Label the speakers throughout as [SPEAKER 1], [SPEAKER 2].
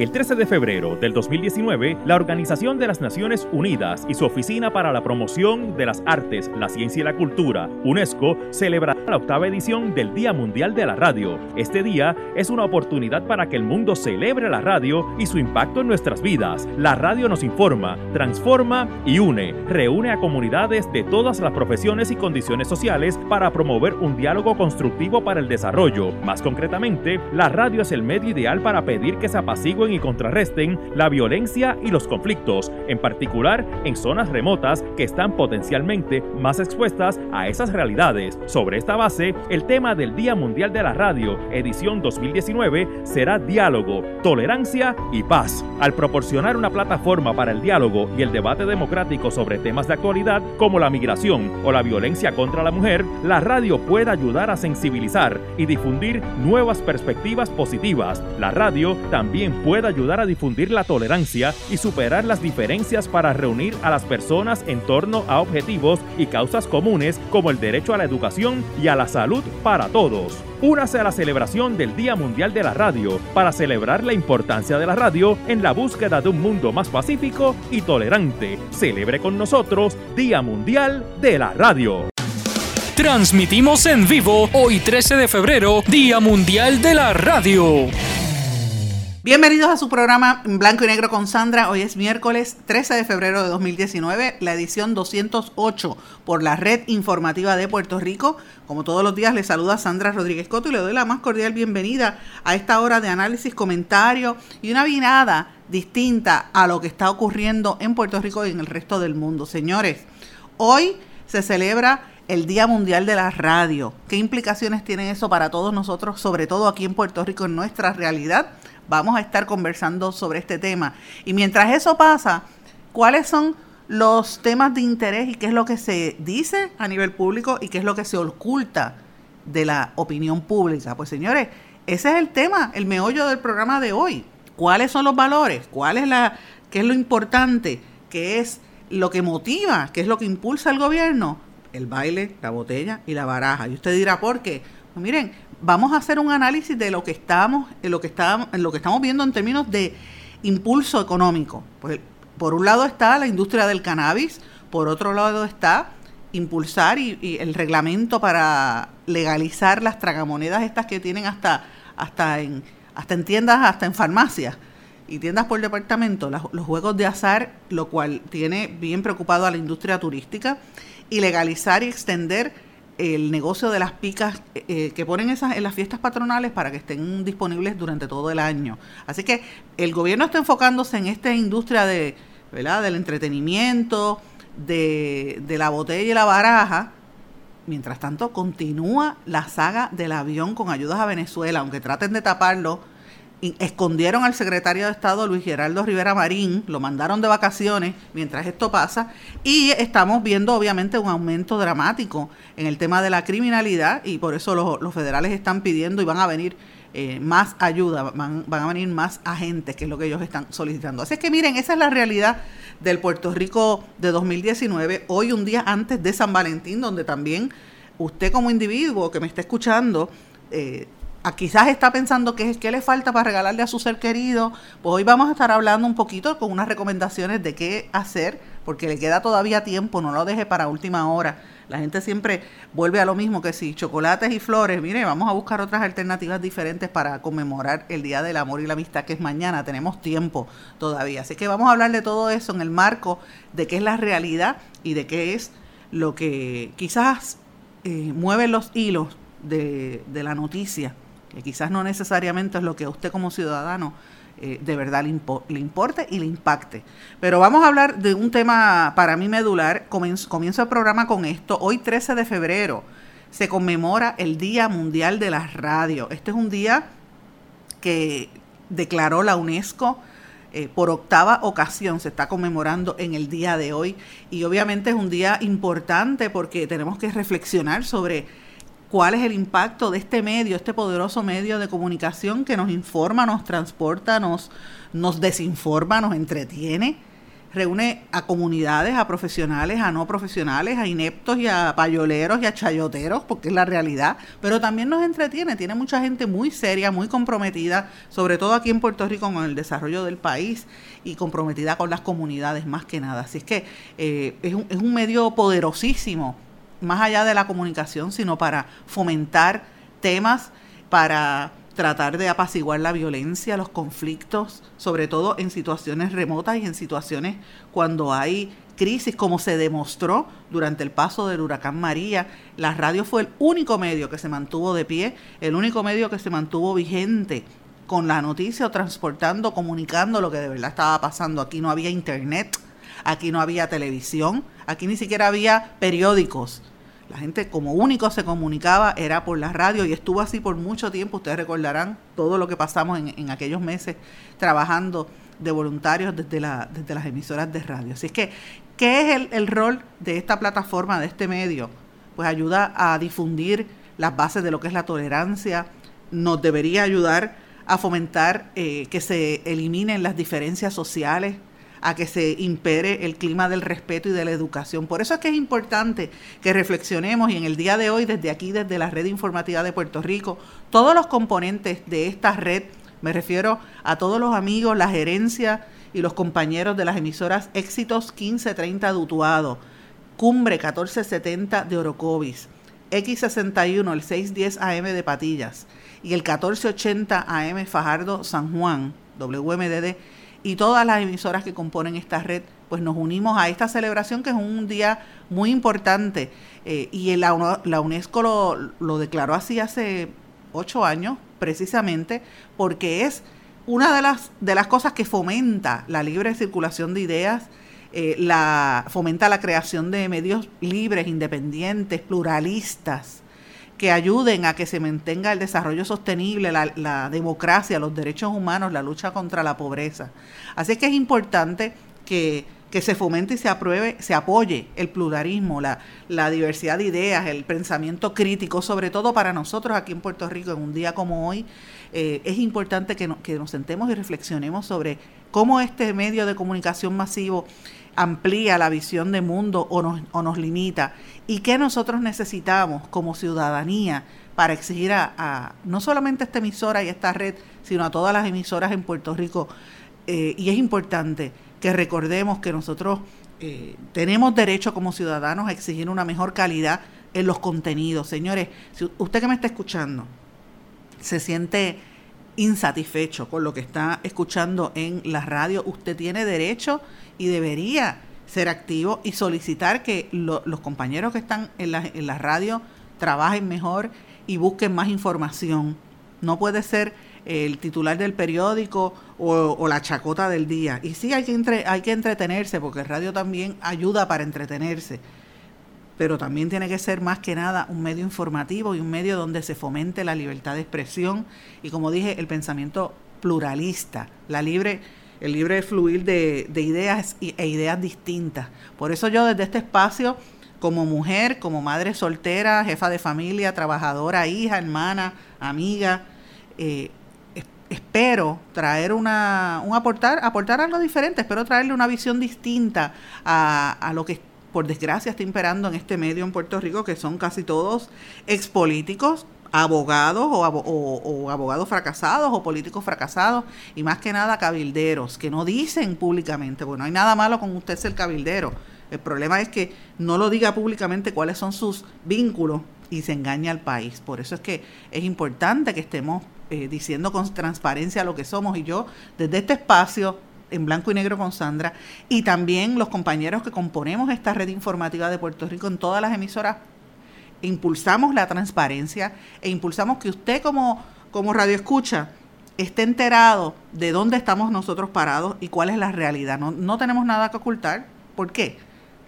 [SPEAKER 1] El 13 de febrero del 2019, la Organización de las Naciones Unidas y su Oficina para la Promoción de las Artes, la Ciencia y la Cultura, UNESCO, celebrará la octava edición del Día Mundial de la Radio. Este día es una oportunidad para que el mundo celebre la radio y su impacto en nuestras vidas. La radio nos informa, transforma y une. Reúne a comunidades de todas las profesiones y condiciones sociales para promover un diálogo constructivo para el desarrollo. Más concretamente, la radio es el medio ideal para pedir que se apacigüen y contrarresten la violencia y los conflictos, en particular en zonas remotas que están potencialmente más expuestas a esas realidades. Sobre esta base, el tema del Día Mundial de la Radio, edición 2019, será diálogo, tolerancia y paz. Al proporcionar una plataforma para el diálogo y el debate democrático sobre temas de actualidad como la migración o la violencia contra la mujer, la radio puede ayudar a sensibilizar y difundir nuevas perspectivas positivas. La radio también puede ayudar a difundir la tolerancia y superar las diferencias para reunir a las personas en torno a objetivos y causas comunes como el derecho a la educación y a la salud para todos. Únase a la celebración del Día Mundial de la Radio para celebrar la importancia de la radio en la búsqueda de un mundo más pacífico y tolerante. Celebre con nosotros Día Mundial de la Radio.
[SPEAKER 2] Transmitimos en vivo hoy 13 de febrero, Día Mundial de la Radio.
[SPEAKER 3] Bienvenidos a su programa Blanco y Negro con Sandra. Hoy es miércoles 13 de febrero de 2019, la edición 208 por la Red Informativa de Puerto Rico. Como todos los días, le saluda Sandra Rodríguez Coto y le doy la más cordial bienvenida a esta hora de análisis, comentario y una vinada distinta a lo que está ocurriendo en Puerto Rico y en el resto del mundo. Señores, hoy se celebra el Día Mundial de la Radio. ¿Qué implicaciones tiene eso para todos nosotros, sobre todo aquí en Puerto Rico, en nuestra realidad? Vamos a estar conversando sobre este tema. Y mientras eso pasa, ¿cuáles son los temas de interés y qué es lo que se dice a nivel público y qué es lo que se oculta de la opinión pública? Pues señores, ese es el tema, el meollo del programa de hoy. ¿Cuáles son los valores? ¿Cuál es la, qué es lo importante? ¿Qué es lo que motiva? ¿Qué es lo que impulsa al gobierno? El baile, la botella y la baraja. Y usted dirá, ¿por qué? Pues miren, vamos a hacer un análisis de lo que estamos, en lo que estamos, en lo que estamos viendo en términos de impulso económico. Pues, por un lado está la industria del cannabis, por otro lado está impulsar y, el reglamento para legalizar las tragamonedas estas que tienen hasta hasta en hasta en tiendas, hasta en farmacias y tiendas por departamento, los juegos de azar, lo cual tiene bien preocupado a la industria turística y legalizar y extender el negocio de las picas eh, eh, que ponen esas en las fiestas patronales para que estén disponibles durante todo el año. Así que el gobierno está enfocándose en esta industria de, ¿verdad? del entretenimiento, de, de la botella y la baraja. Mientras tanto, continúa la saga del avión con ayudas a Venezuela, aunque traten de taparlo escondieron al secretario de Estado Luis Geraldo Rivera Marín, lo mandaron de vacaciones mientras esto pasa y estamos viendo obviamente un aumento dramático en el tema de la criminalidad y por eso los, federales están pidiendo y van a venir eh, más ayuda, van, van, a venir más agentes, que es lo que ellos están solicitando. Así es que miren, esa es la realidad del Puerto Rico de 2019, hoy un día antes de San Valentín, donde también usted como individuo que me está escuchando, eh, quizás está pensando que qué le falta para regalarle a su ser querido, pues hoy vamos a estar hablando un poquito con unas recomendaciones de qué hacer, porque le queda todavía tiempo, no lo deje para última hora. La gente siempre vuelve a lo mismo que si chocolates y flores, mire, vamos a buscar otras alternativas diferentes para conmemorar el Día del Amor y la Amistad que es mañana, tenemos tiempo todavía. Así que vamos a hablar de todo eso en el marco de qué es la realidad y de qué es lo que quizás eh, mueve los hilos de, de la noticia que quizás no necesariamente es lo que a usted como ciudadano eh, de verdad le, importe y le impacte. Pero vamos a hablar de un tema para mí medular. Comienzo, el programa con esto. Hoy 13 de febrero se conmemora el Día Mundial de la Radio. Este es un día que declaró la UNESCO eh, por octava ocasión, se está conmemorando en el día de hoy y obviamente es un día importante porque tenemos que reflexionar sobre cuál es el impacto de este medio, este poderoso medio de comunicación que nos informa, nos transporta, nos, nos desinforma, nos entretiene reúne a comunidades, a profesionales, a no profesionales, a ineptos y a payoleros y a chayoteros, porque es la realidad, pero también nos entretiene, tiene mucha gente muy seria, muy comprometida, sobre todo aquí en Puerto Rico con el desarrollo del país y comprometida con las comunidades más que nada. Así es que eh, es, un, es un medio poderosísimo, más allá de la comunicación, sino para fomentar temas, para tratar de apaciguar la violencia, los conflictos, sobre todo en situaciones remotas y en situaciones cuando hay crisis, como se demostró durante el paso del huracán María. La radio fue el único medio que se mantuvo de pie, el único medio que se mantuvo vigente con la noticia o transportando, comunicando lo que de verdad estaba pasando. Aquí no había internet, aquí no había televisión, aquí ni siquiera había periódicos la gente como único se comunicaba era por la radio y estuvo así por mucho tiempo. Ustedes recordarán todo lo que pasamos en, aquellos meses trabajando de voluntarios desde, la, desde las emisoras de radio. Así es que, ¿qué es el, el rol de esta plataforma, de este medio? Pues ayuda a difundir las bases de lo que es la tolerancia, nos debería ayudar a fomentar eh, que se eliminen las diferencias sociales, a que se impere el clima del respeto y de la educación. Por eso es que es importante que reflexionemos y en el día de hoy, desde aquí, desde la red informativa de Puerto Rico, todos los componentes de esta red, me refiero a todos los amigos, la gerencia y los compañeros de las emisoras Éxitos 1530 de Utuado, Cumbre 1470 de Orocovis, X61 el 610 AM de Patillas y el 1480 AM Fajardo San Juan, WMDD y todas las emisoras que componen esta red, pues nos unimos a esta celebración que es un día muy importante. Eh, y la, la UNESCO lo, declaró así hace ocho años, precisamente, porque es una de las, de las cosas que fomenta la libre circulación de ideas, eh, la, fomenta la creación de medios libres, independientes, pluralistas, que ayuden a que se mantenga el desarrollo sostenible, la, democracia, los derechos humanos, la lucha contra la pobreza. Así que es importante que, se fomente y se apruebe, se apoye el pluralismo, la, la, diversidad de ideas, el pensamiento crítico, sobre todo para nosotros aquí en Puerto Rico, en un día como hoy, eh, es importante que, que nos sentemos y reflexionemos sobre cómo este medio de comunicación masivo amplía la visión de mundo o nos, o nos limita y qué nosotros necesitamos como ciudadanía para exigir a, no solamente a esta emisora y a esta red, sino a todas las emisoras en Puerto Rico. Eh, y es importante que recordemos que nosotros eh, tenemos derecho como ciudadanos a exigir una mejor calidad en los contenidos. Señores, si usted que me está escuchando se siente insatisfecho con lo que está escuchando en la radio, usted tiene derecho y debería ser activo y solicitar que los compañeros que están en la, en la radio trabajen mejor y busquen más información. No puede ser el titular del periódico o, la chacota del día. Y sí hay que, entre, hay que entretenerse, porque el radio también ayuda para entretenerse. Pero también tiene que ser más que nada un medio informativo y un medio donde se fomente la libertad de expresión y, como dije, el pensamiento pluralista, la libre el libre fluir de, ideas e ideas distintas. Por eso yo desde este espacio, como mujer, como madre soltera, jefa de familia, trabajadora, hija, hermana, amiga, eh, espero traer una, un aportar, aportar algo diferente, espero traerle una visión distinta a, a lo que por desgracia está imperando en este medio en Puerto Rico, que son casi todos expolíticos, abogados o, o, abogados fracasados o políticos fracasados y más que nada cabilderos que no dicen públicamente, bueno, no hay nada malo con usted ser cabildero. El problema es que no lo diga públicamente cuáles son sus vínculos y se engaña al país. Por eso es que es importante que estemos eh, diciendo con transparencia lo que somos y yo desde este espacio en blanco y negro con Sandra y también los compañeros que componemos esta red informativa de Puerto Rico en todas las emisoras impulsamos la transparencia e impulsamos que usted como, como radio escucha esté enterado de dónde estamos nosotros parados y cuál es la realidad. No, no tenemos nada que ocultar. ¿Por qué?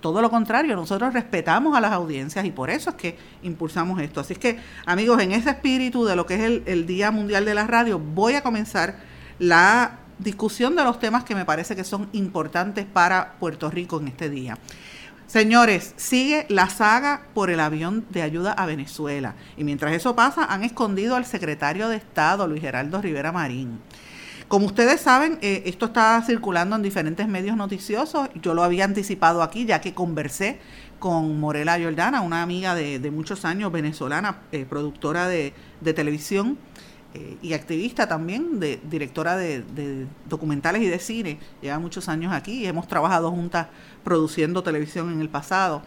[SPEAKER 3] todo lo contrario, nosotros respetamos a las audiencias y por eso es que impulsamos esto. Así es que, amigos, en ese espíritu de lo que es el, el Día Mundial de la Radio, voy a comenzar la discusión de los temas que me parece que son importantes para Puerto Rico en este día. Señores, sigue la saga por el avión de ayuda a Venezuela. Y mientras eso pasa, han escondido al secretario de Estado, Luis Geraldo Rivera Marín. Como ustedes saben, eh, esto está circulando en diferentes medios noticiosos. Yo lo había anticipado aquí, ya que conversé con Morela Jordana, una amiga de, muchos años venezolana, eh, productora de, televisión eh, y activista también, de, directora de, documentales y de cine. Lleva muchos años aquí y hemos trabajado juntas produciendo televisión en el pasado.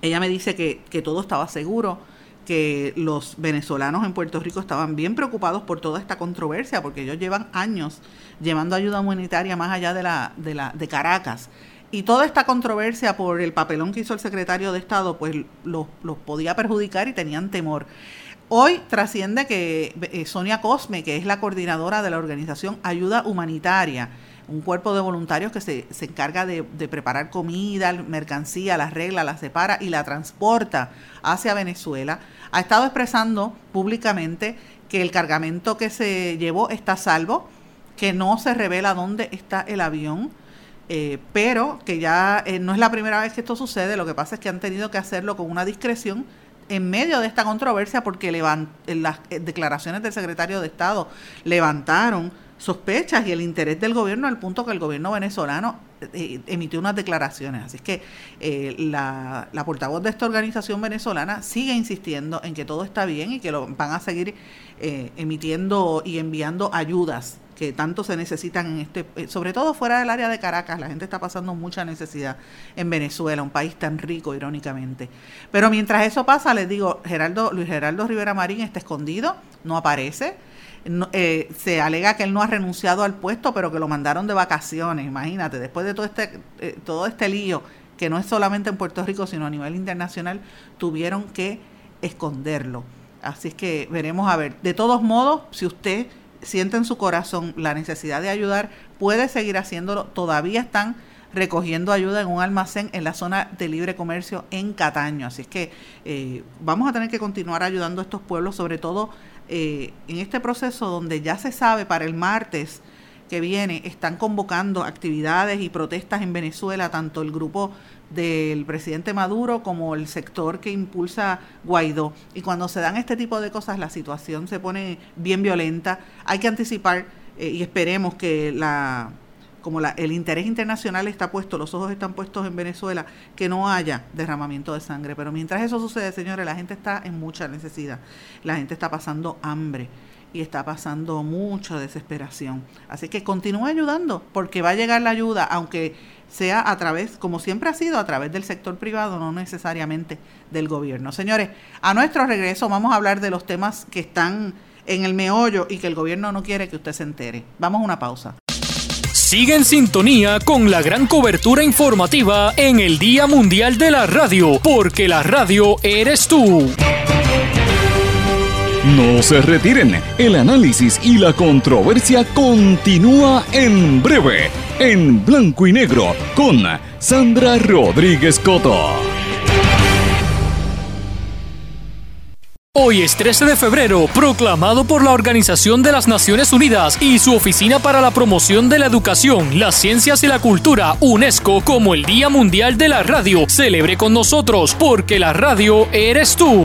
[SPEAKER 3] Ella me dice que, que todo estaba seguro que los venezolanos en Puerto Rico estaban bien preocupados por toda esta controversia, porque ellos llevan años llevando ayuda humanitaria más allá de, la, de, la, de Caracas. Y toda esta controversia por el papelón que hizo el secretario de Estado, pues los, los podía perjudicar y tenían temor. Hoy trasciende que eh, Sonia Cosme, que es la coordinadora de la organización Ayuda Humanitaria, un cuerpo de voluntarios que se, se encarga de, preparar comida, mercancía, la regla, la separa y la transporta hacia Venezuela, ha estado expresando públicamente que el cargamento que se llevó está salvo, que no se revela dónde está el avión, eh, pero que ya eh, no es la primera vez que esto sucede, lo que pasa es que han tenido que hacerlo con una discreción en medio de esta controversia porque las eh, declaraciones del secretario de Estado levantaron sospechas y el interés del gobierno al punto que el gobierno venezolano eh, emitió unas declaraciones. Así es que eh, la, portavoz de esta organización venezolana sigue insistiendo en que todo está bien y que lo, van a seguir eh, emitiendo y enviando ayudas que tanto se necesitan en este, sobre todo fuera del área de Caracas, la gente está pasando mucha necesidad en Venezuela, un país tan rico, irónicamente. Pero mientras eso pasa, les digo, Geraldo, Luis Geraldo Rivera Marín está escondido, no aparece eh, se alega que él no ha renunciado al puesto, pero que lo mandaron de vacaciones. Imagínate, después de todo este, eh, todo este lío, que no es solamente en Puerto Rico, sino a nivel internacional, tuvieron que esconderlo. Así es que veremos a ver. De todos modos, si usted siente en su corazón la necesidad de ayudar, puede seguir haciéndolo. Todavía están recogiendo ayuda en un almacén en la zona de libre comercio en Cataño. Así es que eh, vamos a tener que continuar ayudando a estos pueblos, sobre todo eh, en este proceso donde ya se sabe para el martes que viene están convocando actividades y protestas en Venezuela, tanto el grupo del presidente Maduro como el sector que impulsa Guaidó. Y cuando se dan este tipo de cosas, la situación se pone bien violenta. Hay que anticipar eh, y esperemos que la como la, el interés internacional está puesto, los ojos están puestos en Venezuela, que no haya derramamiento de sangre. Pero mientras eso sucede, señores, la gente está en mucha necesidad. La gente está pasando hambre y está pasando mucha desesperación. Así que continúe ayudando, porque va a llegar la ayuda, aunque sea a través, como siempre ha sido, a través del sector privado, no necesariamente del gobierno. Señores, a nuestro regreso vamos a hablar de los temas que están en el meollo y que el gobierno no quiere que usted se entere. Vamos a una pausa.
[SPEAKER 2] Sigue en sintonía con la gran cobertura informativa en el Día Mundial de la Radio, porque la radio eres tú.
[SPEAKER 4] No se retiren, el análisis y la controversia continúa en breve, en blanco y negro, con Sandra Rodríguez Coto.
[SPEAKER 2] Hoy es 13 de febrero, proclamado por la Organización de las Naciones Unidas y su Oficina para la Promoción de la Educación, las Ciencias y la Cultura, UNESCO, como el Día Mundial de la Radio. Celebre con nosotros, porque la radio eres tú.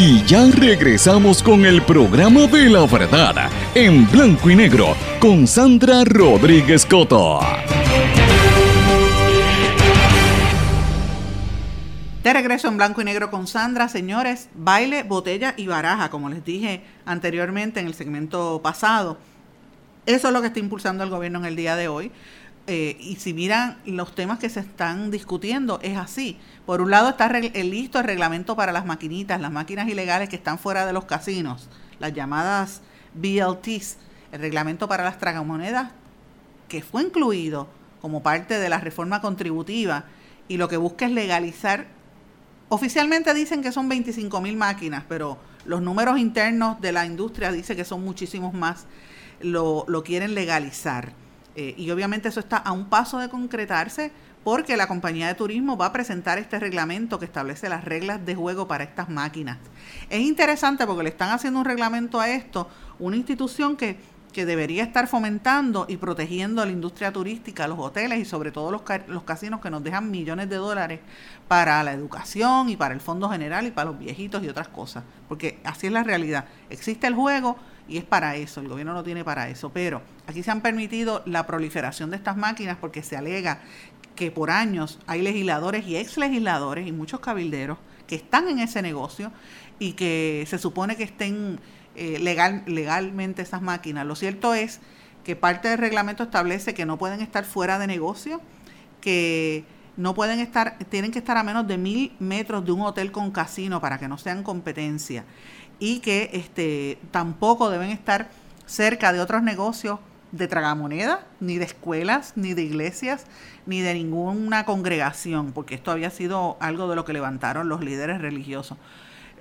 [SPEAKER 4] Y ya regresamos con el programa de la verdad, en blanco y negro, con Sandra Rodríguez Coto.
[SPEAKER 3] De regreso en blanco y negro con Sandra, señores, baile, botella y baraja, como les dije anteriormente en el segmento pasado. Eso es lo que está impulsando el gobierno en el día de hoy. Eh, y si miran los temas que se están discutiendo, es así. Por un lado está el, listo el reglamento para las maquinitas, las máquinas ilegales que están fuera de los casinos, las llamadas BLTs, el reglamento para las tragamonedas, que fue incluido como parte de la reforma contributiva y lo que busca es legalizar Oficialmente dicen que son 25 mil máquinas, pero los números internos de la industria dicen que son muchísimos más. Lo, quieren legalizar. Eh, y obviamente eso está a un paso de concretarse porque la compañía de turismo va a presentar este reglamento que establece las reglas de juego para estas máquinas. Es interesante porque le están haciendo un reglamento a esto, una institución que, que debería estar fomentando y protegiendo a la industria turística, los hoteles y sobre todo los, los casinos que nos dejan millones de dólares para la educación y para el Fondo General y para los viejitos y otras cosas. Porque así es la realidad. Existe el juego y es para eso, el gobierno no tiene para eso, pero aquí se han permitido la proliferación de estas máquinas porque se alega que por años hay legisladores y ex legisladores y muchos cabilderos que están en ese negocio y que se supone que estén eh, legal, legalmente esas máquinas. Lo cierto es que parte del reglamento establece que no pueden estar fuera de negocio, que no pueden estar, tienen que estar a menos de mil metros de un hotel con casino para que no sean competencia y que este, tampoco deben estar cerca de otros negocios de tragamoneda, ni de escuelas, ni de iglesias, ni de ninguna congregación, porque esto había sido algo de lo que levantaron los líderes religiosos.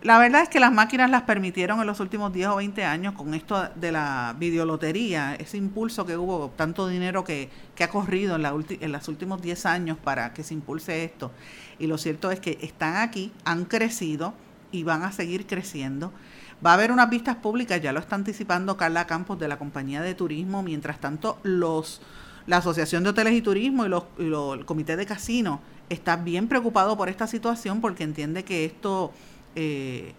[SPEAKER 3] La verdad es que las máquinas las permitieron en los últimos 10 o 20 años con esto de la videolotería, ese impulso que hubo, tanto dinero que, que ha corrido en, la en los últimos 10 años para que se impulse esto. Y lo cierto es que están aquí, han crecido y van a seguir creciendo. Va a haber unas vistas públicas, ya lo está anticipando Carla Campos de la compañía de turismo. Mientras tanto, los la Asociación de Hoteles y Turismo y, los, el Comité de Casino está bien preocupado por esta situación porque entiende que esto eh,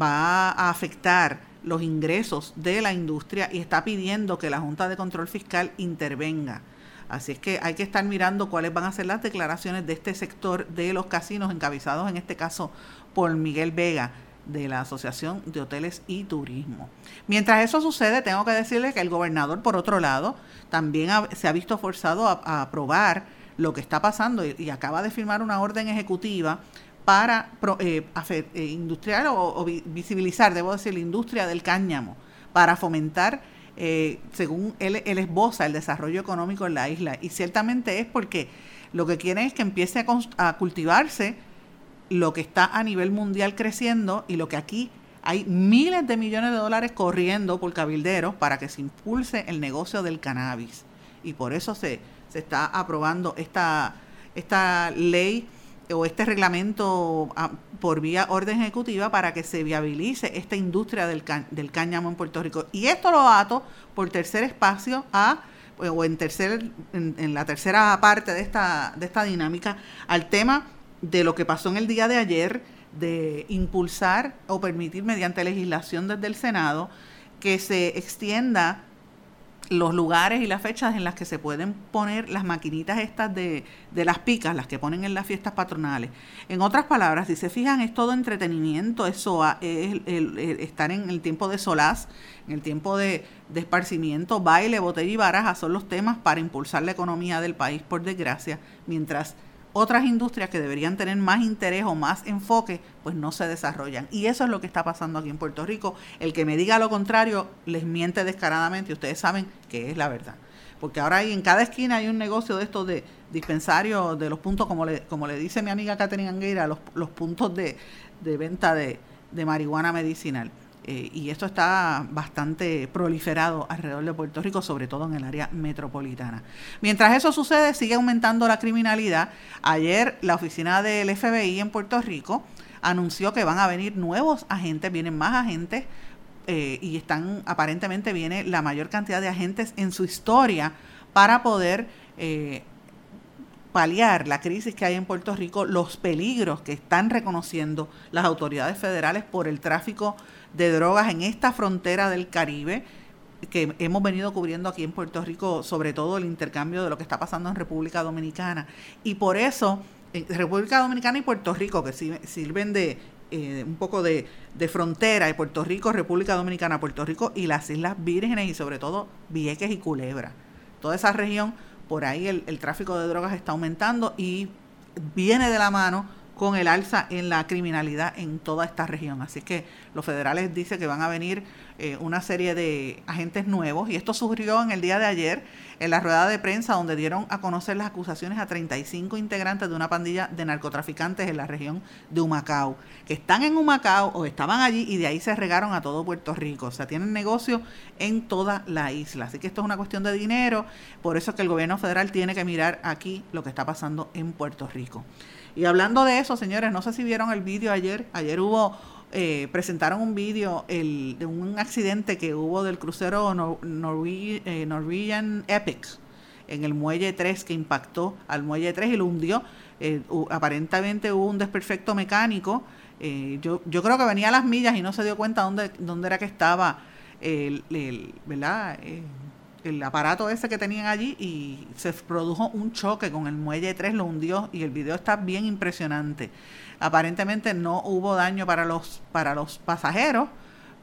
[SPEAKER 3] va a afectar los ingresos de la industria y está pidiendo que la Junta de Control Fiscal intervenga. Así es que hay que estar mirando cuáles van a ser las declaraciones de este sector de los casinos encabezados en este caso por Miguel Vega de la Asociación de Hoteles y Turismo. Mientras eso sucede, tengo que decirle que el gobernador, por otro lado, también se ha visto forzado a, aprobar lo que está pasando y, acaba de firmar una orden ejecutiva para eh, eh, industrial o, visibilizar, debo decir, la industria del cáñamo, para fomentar, eh, según él, esboza, el desarrollo económico en la isla. Y ciertamente es porque lo que quieren es que empiece a cultivarse lo que está a nivel mundial creciendo y lo que aquí hay miles de millones de dólares corriendo por cabilderos para que se impulse el negocio del cannabis. Y por eso se, se está aprobando esta ley o este reglamento ah, por vía orden ejecutiva para que se viabilice esta industria del, del cáñamo en Puerto Rico. Y esto lo ato por tercer espacio a o en tercer en, en la tercera parte de esta de esta dinámica al tema de lo que pasó en el día de ayer, de impulsar o permitir mediante legislación desde el Senado que se extienda los lugares y las fechas en las que se pueden poner las maquinitas estas de, de, las picas, las que ponen en las fiestas patronales. En otras palabras, si se fijan, es todo entretenimiento, eso es el, estar en el tiempo de solaz, en el tiempo de, de esparcimiento, baile, botella y baraja son los temas para impulsar la economía del país, por desgracia, mientras otras industrias que deberían tener más interés o más enfoque, pues no se desarrollan. Y eso es lo que está pasando aquí en Puerto Rico. El que me diga lo contrario les miente descaradamente ustedes saben que es la verdad. Porque ahora hay, en cada esquina hay un negocio de estos de dispensarios de los puntos, como le, como le dice mi amiga Catherine Anguera, los, los puntos de, de venta de, de marihuana medicinal. Eh, y esto está bastante proliferado alrededor de Puerto Rico, sobre todo en el área metropolitana. Mientras eso sucede, sigue aumentando la criminalidad. Ayer la oficina del FBI en Puerto Rico anunció que van a venir nuevos agentes, vienen más agentes eh, y están aparentemente viene la mayor cantidad de agentes en su historia para poder eh, paliar la crisis que hay en Puerto Rico, los peligros que están reconociendo las autoridades federales por el tráfico de drogas en esta frontera del Caribe que hemos venido cubriendo aquí en Puerto Rico, sobre todo el intercambio de lo que está pasando en República Dominicana. Y por eso, en República Dominicana y Puerto Rico, que sirven de eh, un poco de, de, frontera, de Puerto Rico, República Dominicana, Puerto Rico y las Islas Vírgenes y sobre todo Vieques y Culebra. Toda esa región, por ahí el, el tráfico de drogas está aumentando y viene de la mano con el alza en la criminalidad en toda esta región. Así que los federales dicen que van a venir eh, una serie de agentes nuevos y esto surgió en el día de ayer en la rueda de prensa donde dieron a conocer las acusaciones a 35 integrantes de una pandilla de narcotraficantes en la región de Humacao, que están en Humacao o estaban allí y de ahí se regaron a todo Puerto Rico. O sea, tienen negocio en toda la isla. Así que esto es una cuestión de dinero, por eso es que el gobierno federal tiene que mirar aquí lo que está pasando en Puerto Rico. Y hablando de eso, señores, no sé si vieron el vídeo ayer. Ayer hubo, eh, presentaron un vídeo de un accidente que hubo del crucero eh, Norwegian Epic en el muelle 3 que impactó al muelle 3 y lo hundió. Eh, aparentemente hubo un desperfecto mecánico. yo, yo creo que venía a las millas y no se dio cuenta dónde, dónde era que estaba el, el ¿verdad? El aparato ese que tenían allí y se produjo un choque con el muelle 3, lo hundió y el video está bien impresionante. Aparentemente no hubo daño para los, para los pasajeros,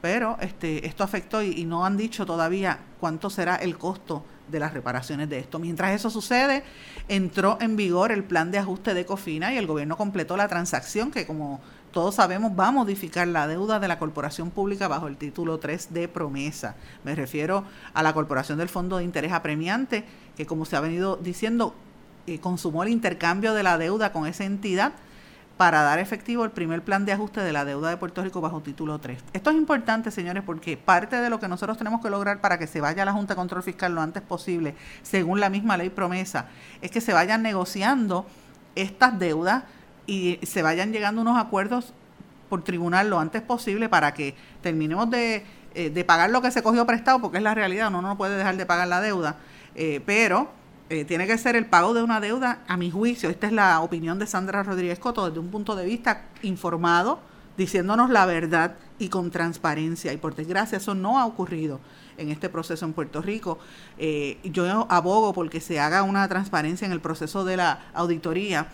[SPEAKER 3] pero este, esto afectó y, no han dicho todavía cuánto será el costo de las reparaciones de esto. Mientras eso sucede, entró en vigor el plan de ajuste de Cofina y el gobierno completó la transacción que como todos sabemos, va a modificar la deuda de la corporación pública bajo el título 3 de promesa. Me refiero a la corporación del Fondo de Interés Apremiante, que como se ha venido diciendo, eh, consumó el intercambio de la deuda con esa entidad para dar efectivo el primer plan de ajuste de la deuda de Puerto Rico bajo título 3. Esto es importante, señores, porque parte de lo que nosotros tenemos que lograr para que se vaya a la Junta de Control Fiscal lo antes posible, según la misma ley promesa, es que se vayan negociando estas deudas y se vayan llegando unos acuerdos por tribunal lo antes posible para que terminemos de, eh, pagar lo que se cogió prestado, porque es la realidad, uno no puede dejar de pagar la deuda, eh, pero eh, tiene que ser el pago de una deuda, a mi juicio, esta es la opinión de Sandra Rodríguez Coto, desde un punto de vista informado, diciéndonos la verdad y con transparencia, y por desgracia eso no ha ocurrido en este proceso en Puerto Rico. yo abogo porque se haga una transparencia en el proceso de la auditoría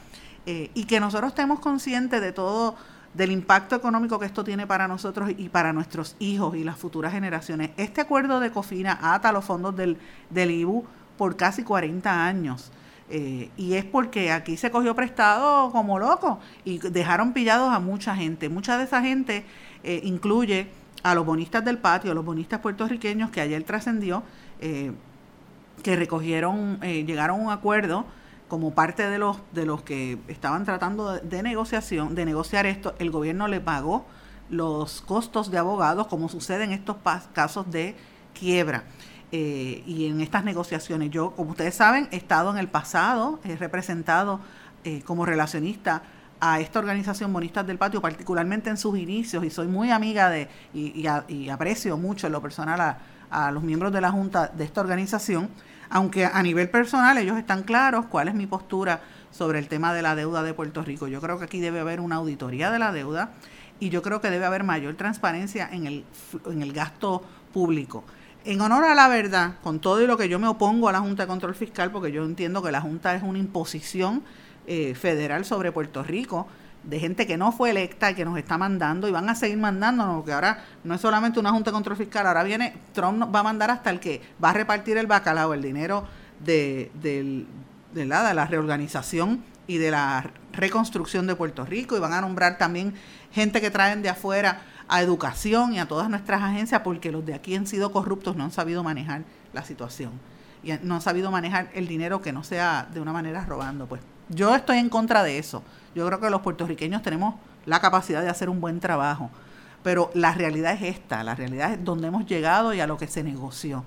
[SPEAKER 3] eh, y que nosotros estemos conscientes de todo, del impacto económico que esto tiene para nosotros y para nuestros hijos y las futuras generaciones. Este acuerdo de COFINA ata los fondos del, del IBU por casi 40 años. Eh, y es porque aquí se cogió prestado como loco y dejaron pillados a mucha gente. Mucha de esa gente eh, incluye a los bonistas del patio, a los bonistas puertorriqueños que ayer trascendió, que recogieron, llegaron a un acuerdo como parte de los de los que estaban tratando de, negociación, de negociar esto, el gobierno le pagó los costos de abogados, como sucede en estos casos de quiebra. Eh, y en estas negociaciones, yo, como ustedes saben, he estado en el pasado, he representado eh, como relacionista a esta organización Bonistas del Patio, particularmente en sus inicios, y soy muy amiga de, y, aprecio mucho en lo personal a, a los miembros de la Junta de esta organización aunque a nivel personal ellos están claros cuál es mi postura sobre el tema de la deuda de Puerto Rico. Yo creo que aquí debe haber una auditoría de la deuda y yo creo que debe haber mayor transparencia en el, en el gasto público. En honor a la verdad, con todo y lo que yo me opongo a la Junta de Control Fiscal, porque yo entiendo que la Junta es una imposición eh, federal sobre Puerto Rico, de gente que no fue electa y que nos está mandando y van a seguir mandándonos, que ahora no es solamente una Junta de Control Fiscal, ahora viene, Trump va a mandar hasta el que va a repartir el bacalao, el dinero de, de, la reorganización y de la reconstrucción de Puerto Rico y van a nombrar también gente que traen de afuera a educación y a todas nuestras agencias porque los de aquí han sido corruptos, no han sabido manejar la situación y no han sabido manejar el dinero que no sea de una manera robando. Pues yo estoy en contra de eso. Yo creo que los puertorriqueños tenemos la capacidad de hacer un buen trabajo, pero la realidad es esta, la realidad es donde hemos llegado y a lo que se negoció.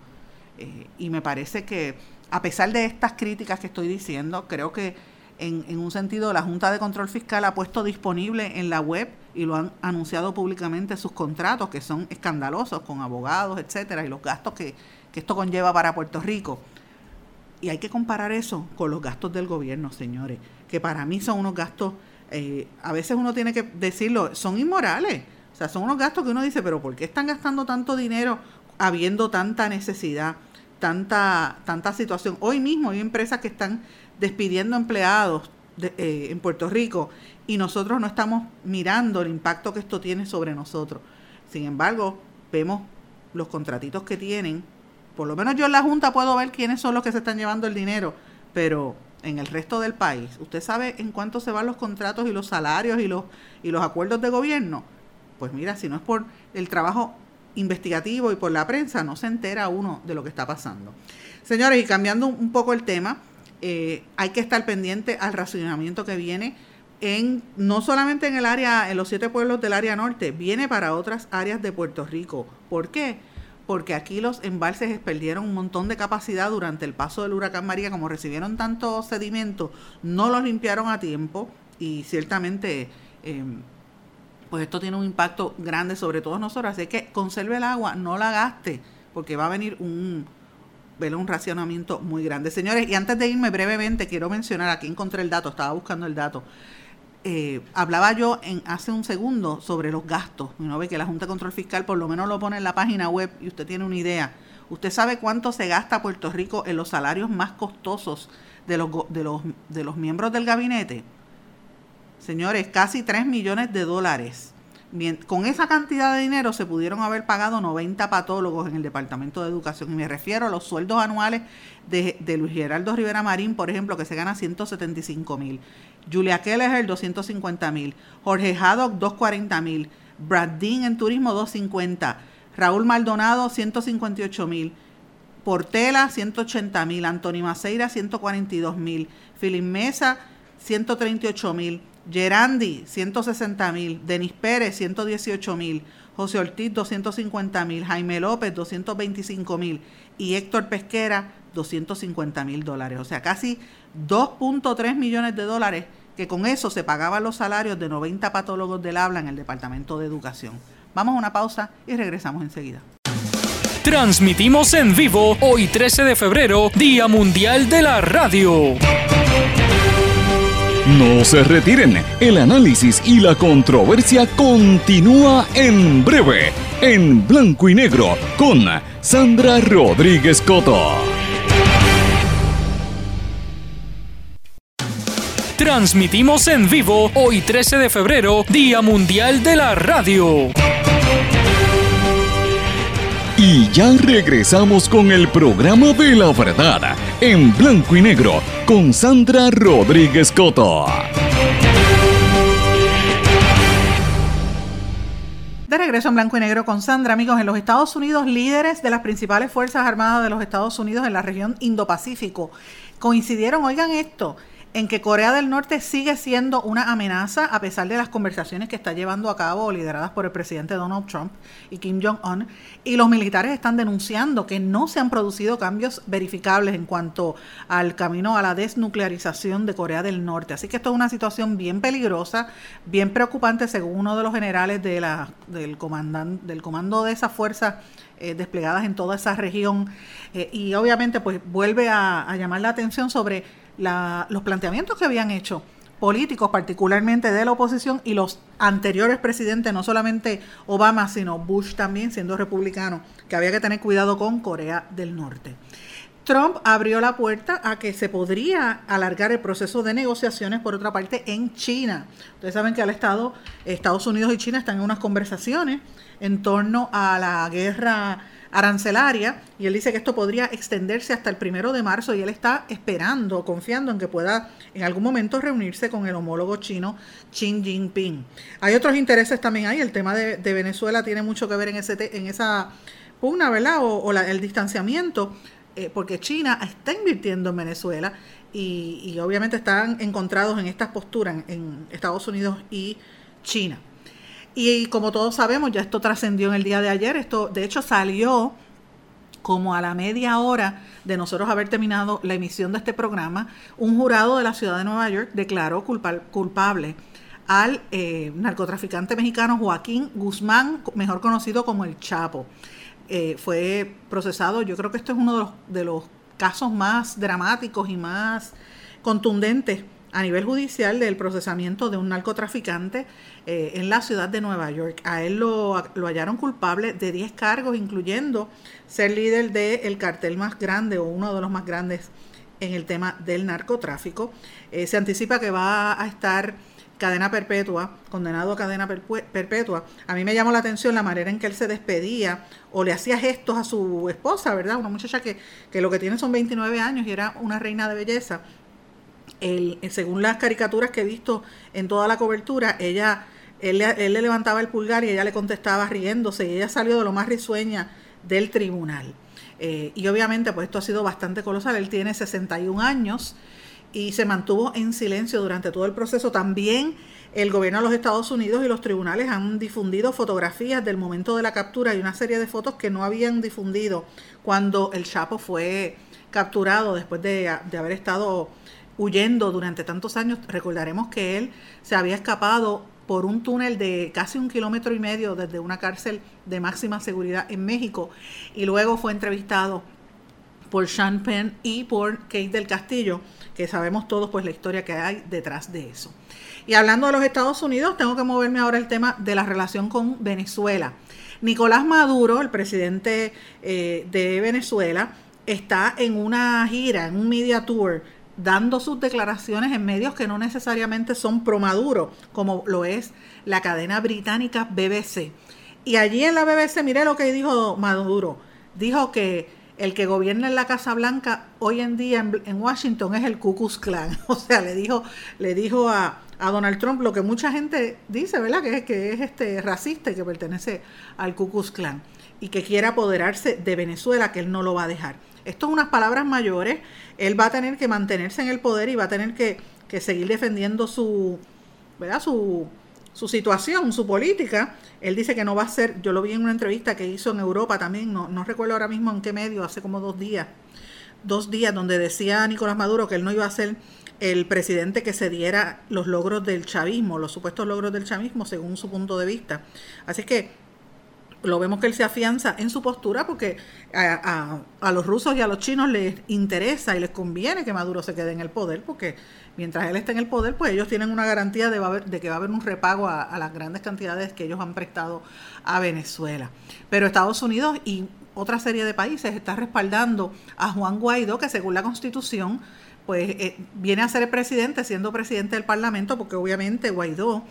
[SPEAKER 3] Eh, y me parece que a pesar de estas críticas que estoy diciendo, creo que en, en, un sentido la Junta de Control Fiscal ha puesto disponible en la web y lo han anunciado públicamente sus contratos, que son escandalosos con abogados, etcétera, y los gastos que, que esto conlleva para Puerto Rico. Y hay que comparar eso con los gastos del gobierno, señores, que para mí son unos gastos, eh, a veces uno tiene que decirlo, son inmorales. O sea, son unos gastos que uno dice, pero ¿por qué están gastando tanto dinero habiendo tanta necesidad, tanta, tanta situación? Hoy mismo hay empresas que están despidiendo empleados eh, en Puerto Rico y nosotros no estamos mirando el impacto que esto tiene sobre nosotros. Sin embargo, vemos los contratitos que tienen por lo menos yo en la Junta puedo ver quiénes son los que se están llevando el dinero, pero en el resto del país, ¿usted sabe en cuánto se van los contratos y los salarios y los, y los acuerdos de gobierno? Pues mira, si no es por el trabajo investigativo y por la prensa, no se entera uno de lo que está pasando. Señores, y cambiando un poco el tema, eh, hay que estar pendiente al racionamiento que viene en no solamente en el área, en los siete pueblos del área norte, viene para otras áreas de Puerto Rico. ¿Por qué? Porque aquí los embalses perdieron un montón de capacidad durante el paso del huracán María, como recibieron tanto sedimento, no los limpiaron a tiempo y ciertamente em, pues esto tiene un impacto grande sobre todos nosotros. Así que conserve el agua, no la gaste, porque va a venir un, un racionamiento muy grande. Señores, y antes de irme brevemente, quiero mencionar, aquí encontré el dato, estaba buscando el dato. Eh, hablaba yo en hace un segundo sobre los gastos. Uno ve que la Junta de Control Fiscal por lo menos lo pone en la página web y usted tiene una idea. ¿Usted sabe cuánto se gasta Puerto Rico en los salarios más costosos de los, de los, de los miembros del gabinete? Señores, casi 3 millones de dólares. Con esa cantidad de dinero se pudieron haber pagado 90 patólogos en el Departamento de Educación. Y me refiero a los sueldos anuales de, de Luis Geraldo Rivera Marín, por ejemplo, que se gana 175 mil. Julia Keller, 250 mil. Jorge Haddock, 240 mil. Brad Dean en turismo, 250. Raúl Maldonado, 158 mil. Portela, 180 mil. Anthony Maceira, 142 mil. Philip Mesa, 138 mil. Gerandi, 160 mil. Denis Pérez, 118 mil. José Ortiz, 250 mil. Jaime López, 225 mil. Y Héctor Pesquera, 250 mil dólares. O sea, casi 2.3 millones de dólares que con eso se pagaban los salarios de 90 patólogos del habla en el Departamento de Educación. Vamos a una pausa y regresamos enseguida.
[SPEAKER 2] Transmitimos en vivo hoy 13 de febrero, Día Mundial de la Radio.
[SPEAKER 4] No se retiren, el análisis y la controversia continúa en breve, en blanco y negro, con Sandra Rodríguez Coto.
[SPEAKER 2] Transmitimos en vivo hoy 13 de febrero, Día Mundial de la Radio.
[SPEAKER 4] Y ya regresamos con el programa de la verdad, en blanco y negro, con Sandra Rodríguez Coto.
[SPEAKER 3] De regreso en blanco y negro con Sandra, amigos, en los Estados Unidos, líderes de las principales Fuerzas Armadas de los Estados Unidos en la región Indo-Pacífico coincidieron, oigan esto, en que Corea del Norte sigue siendo una amenaza a pesar de las conversaciones que está llevando a cabo lideradas por el presidente Donald Trump y Kim Jong-un y los militares están denunciando que no se han producido cambios verificables en cuanto al camino a la desnuclearización de Corea del Norte. Así que esto es una situación bien peligrosa, bien preocupante según uno de los generales de del, del comando de esas fuerzas eh, desplegadas en toda esa región eh, y obviamente pues vuelve a llamar la atención sobre los planteamientos que habían hecho políticos, particularmente de la oposición, y los anteriores presidentes, no solamente Obama, sino Bush también, siendo republicano, que había que tener cuidado con Corea del Norte. Trump abrió la puerta a que se podría alargar el proceso de negociaciones, por otra parte, en China. Ustedes saben que al Estado, Estados Unidos y China están en unas conversaciones en torno a la guerra arancelaria y él dice que esto podría extenderse hasta el primero de marzo y él está esperando, confiando en que pueda en algún momento reunirse con el homólogo chino Xi Jinping. Hay otros intereses también ahí, el tema de, Venezuela tiene mucho que ver en, ese en esa pugna, ¿verdad? O, el distanciamiento, eh, porque China está invirtiendo en Venezuela y, obviamente están encontrados en estas posturas en Estados Unidos y China. Y como todos sabemos, ya esto trascendió en el día de ayer. Esto, de hecho, salió como a la media hora de nosotros haber terminado la emisión de este programa, un jurado de la ciudad de Nueva York declaró culpable al eh, narcotraficante mexicano Joaquín Guzmán, mejor conocido como el Chapo. Eh, fue procesado, yo creo que esto es uno de los, de los casos más dramáticos y más contundentes a nivel judicial del procesamiento de un narcotraficante eh, en la ciudad de Nueva York. A él lo, lo hallaron culpable de 10 cargos, incluyendo ser líder del cartel más grande o uno de los más grandes en el tema del narcotráfico. Eh, se anticipa que va a estar cadena perpetua, condenado a cadena perpetua. A mí me llamó la atención la manera en que él se despedía o le hacía gestos a su esposa, ¿verdad? Una muchacha que, que lo que tiene son 29 años y era una reina de belleza según las caricaturas que he visto en toda la cobertura, ella, él, le levantaba el pulgar y ella le contestaba riéndose y ella salió de lo más risueña del tribunal. Eh, y obviamente pues esto ha sido bastante colosal, él tiene 61 años y se mantuvo en silencio durante todo el proceso. También el gobierno de los Estados Unidos y los tribunales han difundido fotografías del momento de la captura y una serie de fotos que no habían difundido cuando el Chapo fue capturado después de, de haber estado huyendo durante tantos años. Recordaremos que él se había escapado por un túnel de casi un kilómetro y medio desde una cárcel de máxima seguridad en México y luego fue entrevistado por Sean Penn y por Kate del Castillo, que sabemos todos pues la historia que hay detrás de eso. Y hablando de los Estados Unidos, tengo que moverme ahora el tema de la relación con Venezuela. Nicolás Maduro, el presidente eh, de Venezuela, está en una gira, en un media tour, dando sus declaraciones en medios que no necesariamente son pro Maduro, como lo es la cadena británica BBC. Y allí en la BBC, mire lo que dijo Maduro. Dijo que el que gobierna en la Casa Blanca hoy en día en, Washington es el Ku Klux Klan. O sea, le dijo, le dijo a, Donald Trump lo que mucha gente dice, ¿verdad? Que es, que es este racista y que pertenece al Ku Klux Klan y que quiere apoderarse de Venezuela, que él no lo va a dejar. Esto es unas palabras mayores. Él va a tener que mantenerse en el poder y va a tener que, que seguir defendiendo su, ¿verdad? Su, su situación, su política. Él dice que no va a ser, yo lo vi en una entrevista que hizo en Europa también, no, no recuerdo ahora mismo en qué medio, hace como dos días, dos días, donde decía Nicolás Maduro que él no iba a ser el presidente que se diera los logros del chavismo, los supuestos logros del chavismo según su punto de vista. Así que lo vemos que él se afianza en su postura porque a, a, los rusos y a los chinos les interesa y les conviene que Maduro se quede en el poder porque mientras él esté en el poder, pues ellos tienen una garantía de, de que va a haber un repago a, las grandes cantidades que ellos han prestado a Venezuela. Pero Estados Unidos y otra serie de países está respaldando a Juan Guaidó, que según la Constitución, pues eh, viene a ser el presidente siendo presidente del Parlamento, porque obviamente Guaidó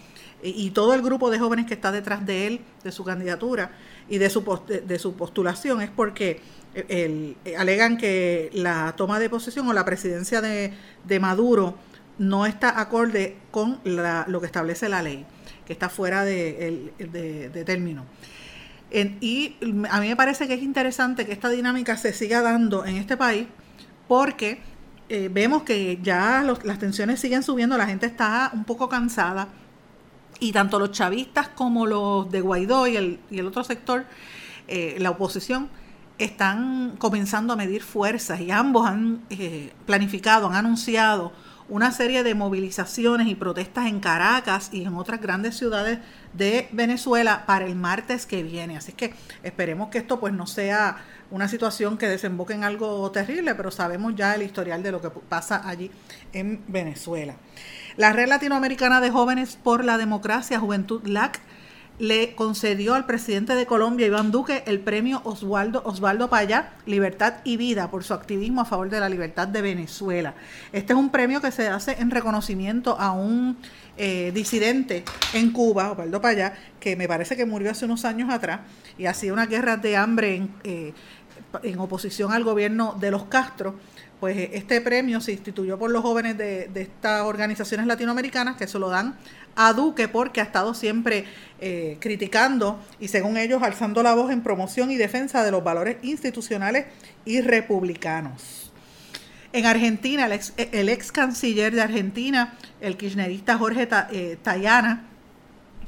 [SPEAKER 3] y todo el grupo de jóvenes que está detrás de él, de su candidatura y de su, de, su postulación, es porque el, alegan que la toma de posesión o la presidencia de, de Maduro no está acorde con lo que establece la ley, que está fuera de, de, término. y a mí me parece que es interesante que esta dinámica se siga dando en este país porque eh, vemos que ya las tensiones siguen subiendo, la gente está un poco cansada y tanto los chavistas como los de Guaidó y el, y el otro sector, eh, la oposición, están comenzando a medir fuerzas y ambos han eh, planificado, han anunciado una serie de movilizaciones y protestas en Caracas y en otras grandes ciudades de Venezuela para el martes que viene. Así que esperemos que esto pues no sea una situación que desemboque en algo terrible, pero sabemos ya el historial de lo que pasa allí en Venezuela. La Red Latinoamericana de Jóvenes por la Democracia, Juventud LAC, le concedió al presidente de Colombia, Iván Duque, el premio Osvaldo, Osvaldo Payá, Libertad y Vida, por su activismo a favor de la libertad de Venezuela. Este es un premio que se hace en reconocimiento a un eh, disidente en Cuba, Osvaldo Payá, que me parece que murió hace unos años atrás y hacía una guerra de hambre en, eh, en oposición al gobierno de los Castro pues este premio se instituyó por los jóvenes de, estas organizaciones latinoamericanas que se lo dan a Duque porque ha estado siempre eh, criticando y según ellos alzando la voz en promoción y defensa de los valores institucionales y republicanos. En Argentina, el ex, el ex canciller de Argentina, el kirchnerista Jorge eh, Tayana,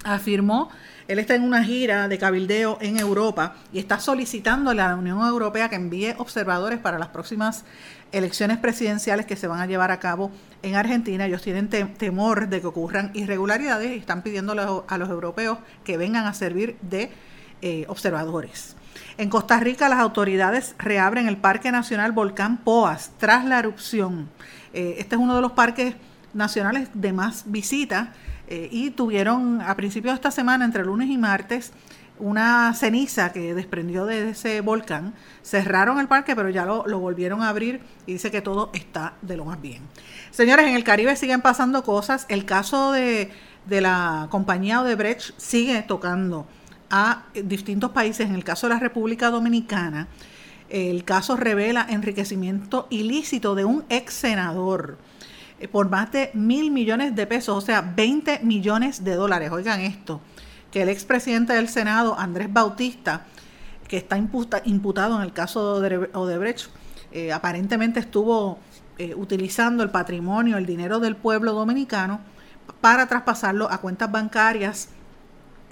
[SPEAKER 3] afirmó, él está en una gira de cabildeo en Europa y está solicitando a la Unión Europea que envíe observadores para las próximas elecciones presidenciales que se van a llevar a cabo en Argentina. Ellos tienen temor de que ocurran irregularidades y están pidiendo a los, europeos que vengan a servir de eh, observadores. En Costa Rica las autoridades reabren el Parque Nacional Volcán Poas tras la erupción. Eh, este es uno de los parques nacionales de más visitas eh, y tuvieron a principios de esta semana, entre lunes y martes, una ceniza que desprendió de ese volcán. Cerraron el parque, pero ya lo, volvieron a abrir y dice que todo está de lo más bien. Señores, en el Caribe siguen pasando cosas. El caso de, de la compañía Odebrecht sigue tocando a distintos países. En el caso de la República Dominicana, el caso revela enriquecimiento ilícito de un ex senador. eh, por más de mil millones de pesos, o sea, 20 millones de dólares. Oigan esto, que el expresidente del Senado, Andrés Bautista, que está imputado en el caso de Odebrecht, eh, aparentemente estuvo eh, utilizando el patrimonio, el dinero del pueblo dominicano para traspasarlo a cuentas bancarias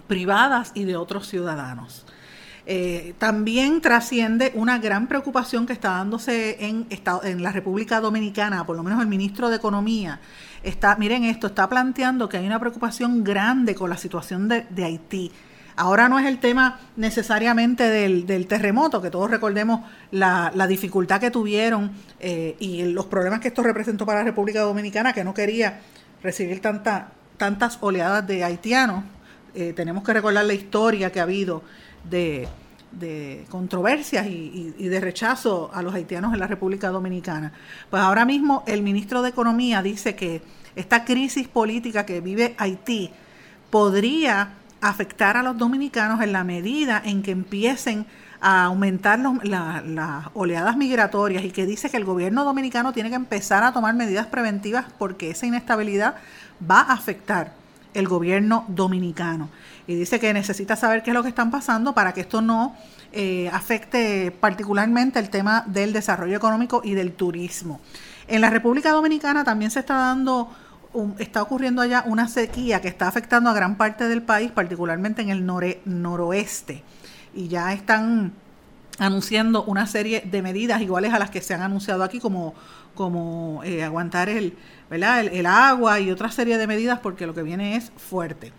[SPEAKER 3] privadas y de otros ciudadanos. Eh, también trasciende una gran preocupación que está dándose en, en la República Dominicana, por lo menos el ministro de Economía. Está, miren esto, está planteando que hay una preocupación grande con la situación de, Haití. Ahora no es el tema necesariamente del, terremoto, que todos recordemos la, dificultad que tuvieron eh, y los problemas que esto representó para la República Dominicana, que no quería recibir tanta, tantas oleadas de haitianos. Eh, tenemos que recordar la historia que ha habido de, controversias y, de rechazo a los haitianos en la República Dominicana. Pues ahora mismo el ministro de Economía dice que esta crisis política que vive Haití podría afectar a los dominicanos en la medida en que empiecen a aumentar las oleadas migratorias y que dice que el gobierno dominicano tiene que empezar a tomar medidas preventivas porque esa inestabilidad va a afectar el gobierno dominicano y dice que necesita saber qué es lo que están pasando para que esto no eh, afecte particularmente el tema del desarrollo económico y del turismo. En la República Dominicana también se está dando, está ocurriendo allá una sequía que está afectando a gran parte del país, particularmente en el noroeste. Y ya están anunciando una serie de medidas iguales a las que se han anunciado aquí, como, como eh, aguantar el, ¿verdad? el agua y otra serie de medidas, porque lo que viene es fuerte.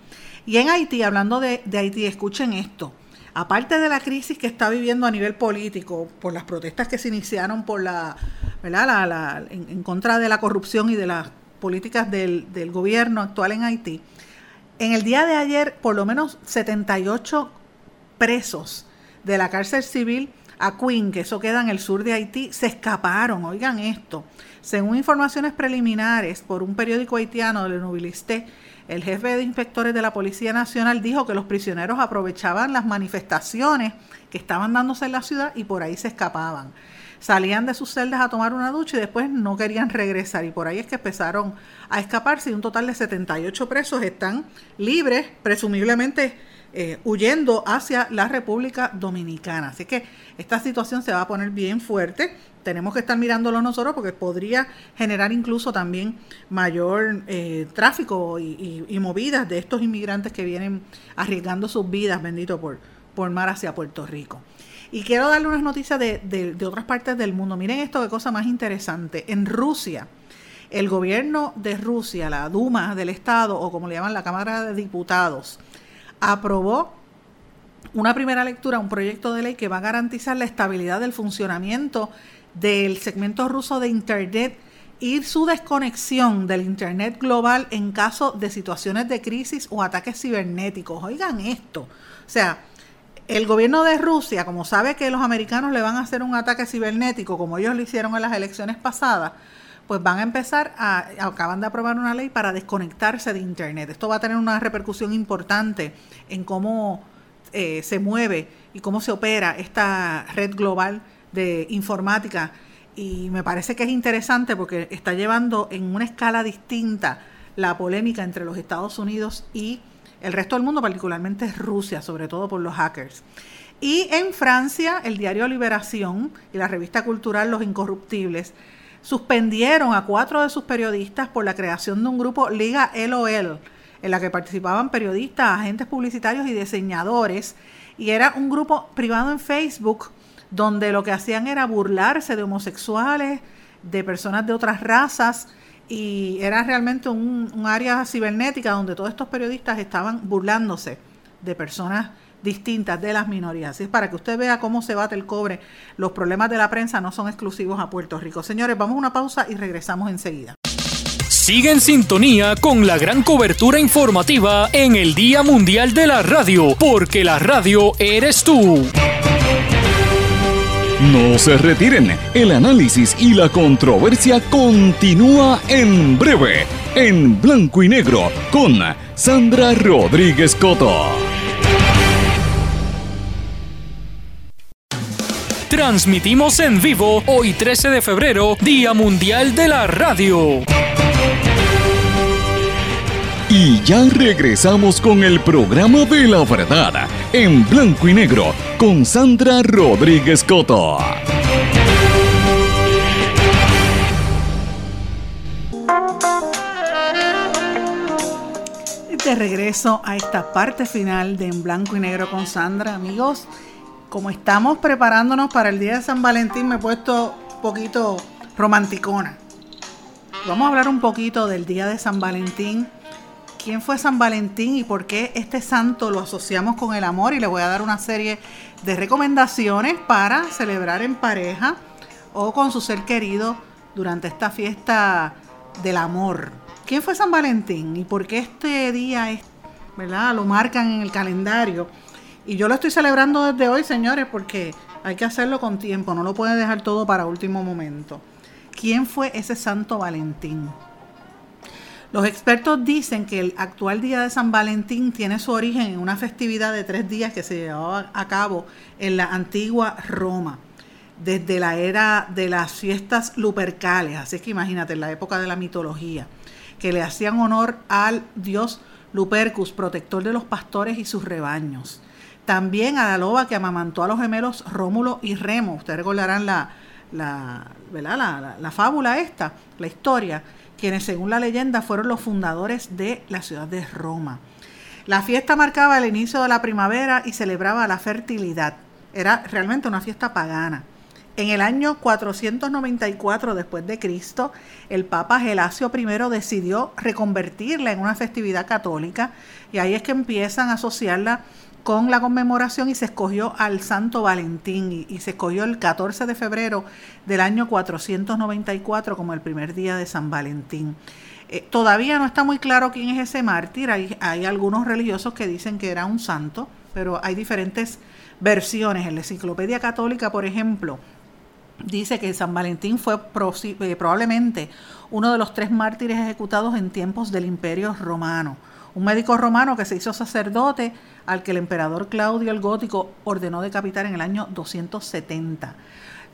[SPEAKER 3] Y en Haití, hablando de, Haití, escuchen esto. Aparte de la crisis que está viviendo a nivel político, por las protestas que se iniciaron por la, ¿verdad? en, contra de la corrupción y de las políticas del, gobierno actual en Haití, en el día de ayer, por lo menos 78 presos de la cárcel civil a Queen, que eso queda en el sur de Haití, se escaparon. Oigan esto. Según informaciones preliminares por un periódico haitiano, Le Nobiliste, el jefe de inspectores de la Policía Nacional dijo que los prisioneros aprovechaban las manifestaciones que estaban dándose en la ciudad y por ahí se escapaban. Salían de sus celdas a tomar una ducha y después no querían regresar y por ahí es que empezaron a escaparse y un total de 78 presos están libres, presumiblemente eh, huyendo hacia la República Dominicana. Así que esta situación se va a poner bien fuerte. Tenemos que estar mirándolo nosotros porque podría generar incluso también mayor eh, tráfico y, movidas de estos inmigrantes que vienen arriesgando sus vidas, bendito por, por mar hacia Puerto Rico. Y quiero darle unas noticias de, de otras partes del mundo. Miren esto, qué cosa más interesante. En Rusia, el gobierno de Rusia, la Duma del Estado, o como le llaman la Cámara de Diputados, aprobó una primera lectura, un proyecto de ley que va a garantizar la estabilidad del funcionamiento del segmento ruso de Internet y su desconexión del Internet global en caso de situaciones de crisis o ataques cibernéticos. Oigan esto. O sea, el gobierno de Rusia, como sabe que los americanos le van a hacer un ataque cibernético, como ellos lo hicieron en las elecciones pasadas, pues van a empezar a, acaban de aprobar una ley para desconectarse de Internet. Esto va a tener una repercusión importante en cómo eh, se mueve y cómo se opera esta red global de informática. Y me parece que es interesante porque está llevando en una escala distinta la polémica entre los Estados Unidos y el resto del mundo, particularmente Rusia, sobre todo por los hackers. Y en Francia, el diario Liberación y la revista cultural Los Incorruptibles suspendieron a cuatro de sus periodistas por la creación de un grupo Liga LOL, en la que participaban periodistas, agentes publicitarios y diseñadores. Y era un grupo privado en Facebook donde lo que hacían era burlarse de homosexuales, de personas de otras razas, y era realmente un, un área cibernética donde todos estos periodistas estaban burlándose de personas distintas de las minorías. Así es para que usted vea cómo se bate el cobre. Los problemas de la prensa no son exclusivos a Puerto Rico. Señores, vamos a una pausa y regresamos enseguida.
[SPEAKER 2] Sigue en sintonía con la gran cobertura informativa en el Día Mundial de la Radio, porque la radio eres tú.
[SPEAKER 4] No se retiren, el análisis y la controversia continúa en breve, en blanco y negro, con Sandra Rodríguez Coto.
[SPEAKER 2] Transmitimos en vivo hoy 13 de febrero, Día Mundial de la Radio.
[SPEAKER 4] Y ya regresamos con el programa de la verdad en blanco y negro con Sandra Rodríguez Coto.
[SPEAKER 3] De regreso a esta parte final de En Blanco y Negro con Sandra, amigos. Como estamos preparándonos para el día de San Valentín, me he puesto un poquito romanticona. Vamos a hablar un poquito del día de San Valentín quién fue San Valentín y por qué este santo lo asociamos con el amor y le voy a dar una serie de recomendaciones para celebrar en pareja o con su ser querido durante esta fiesta del amor. ¿Quién fue San Valentín y por qué este día es, ¿verdad? Lo marcan en el calendario. Y yo lo estoy celebrando desde hoy, señores, porque hay que hacerlo con tiempo, no lo pueden dejar todo para último momento. ¿Quién fue ese Santo Valentín? Los expertos dicen que el actual día de San Valentín tiene su origen en una festividad de tres días que se llevaba a cabo en la antigua Roma, desde la era de las fiestas lupercales, así que imagínate, en la época de la mitología, que le hacían honor al dios Lupercus, protector de los pastores y sus rebaños. También a la loba que amamantó a los gemelos Rómulo y Remo. Ustedes recordarán la, la, la, la fábula esta, la historia quienes según la leyenda fueron los fundadores de la ciudad de Roma. La fiesta marcaba el inicio de la primavera y celebraba la fertilidad. Era realmente una fiesta pagana. En el año 494 después de Cristo, el Papa Gelasio I decidió reconvertirla en una festividad católica y ahí es que empiezan a asociarla con la conmemoración y se escogió al Santo Valentín y, se escogió el 14 de febrero del año 494 como el primer día de San Valentín. Eh, todavía no está muy claro quién es ese mártir, hay, hay algunos religiosos que dicen que era un santo, pero hay diferentes versiones. En la Enciclopedia Católica, por ejemplo, dice que San Valentín fue eh, probablemente uno de los tres mártires ejecutados en tiempos del Imperio Romano un médico romano que se hizo sacerdote al que el emperador Claudio el Gótico ordenó decapitar en el año 270.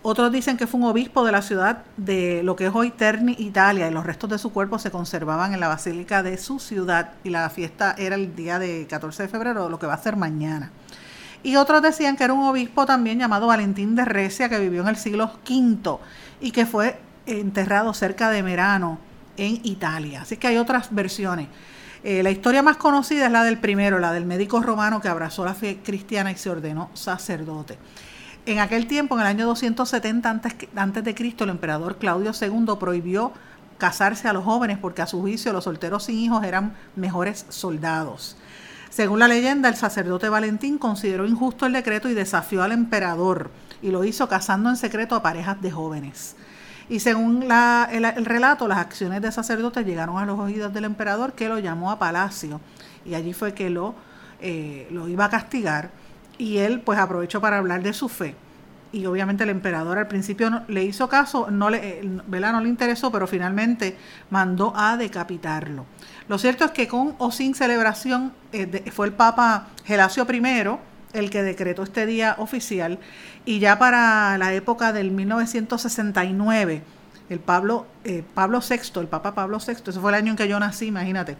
[SPEAKER 3] Otros dicen que fue un obispo de la ciudad de lo que es hoy Terni, Italia, y los restos de su cuerpo se conservaban en la basílica de su ciudad y la fiesta era el día de 14 de febrero, lo que va a ser mañana. Y otros decían que era un obispo también llamado Valentín de Recia, que vivió en el siglo V y que fue enterrado cerca de Merano, en Italia. Así que hay otras versiones. Eh, la historia más conocida es la del primero, la del médico romano que abrazó la fe cristiana y se ordenó sacerdote. En aquel tiempo, en el año 270 antes, de Cristo, el emperador Claudio II prohibió casarse a los jóvenes porque a su juicio los solteros sin hijos eran mejores soldados. Según la leyenda, el sacerdote Valentín consideró injusto el decreto y desafió al emperador y lo hizo casando en secreto a parejas de jóvenes. Y según el, relato, las acciones de sacerdote llegaron a los oídos del emperador que lo llamó a palacio y allí fue que lo, eh, lo iba a castigar y él pues aprovechó para hablar de su fe. Y obviamente el emperador al principio le hizo caso, no le, eh, no le interesó, pero finalmente mandó a decapitarlo. Lo cierto es que con o sin celebración eh, fue el Papa Gelasio I el que decretó este día oficial. Y ya para la época del 1969, el Pablo, eh, Pablo VI, el Papa Pablo VI, ese fue el año en que yo nací, imagínate,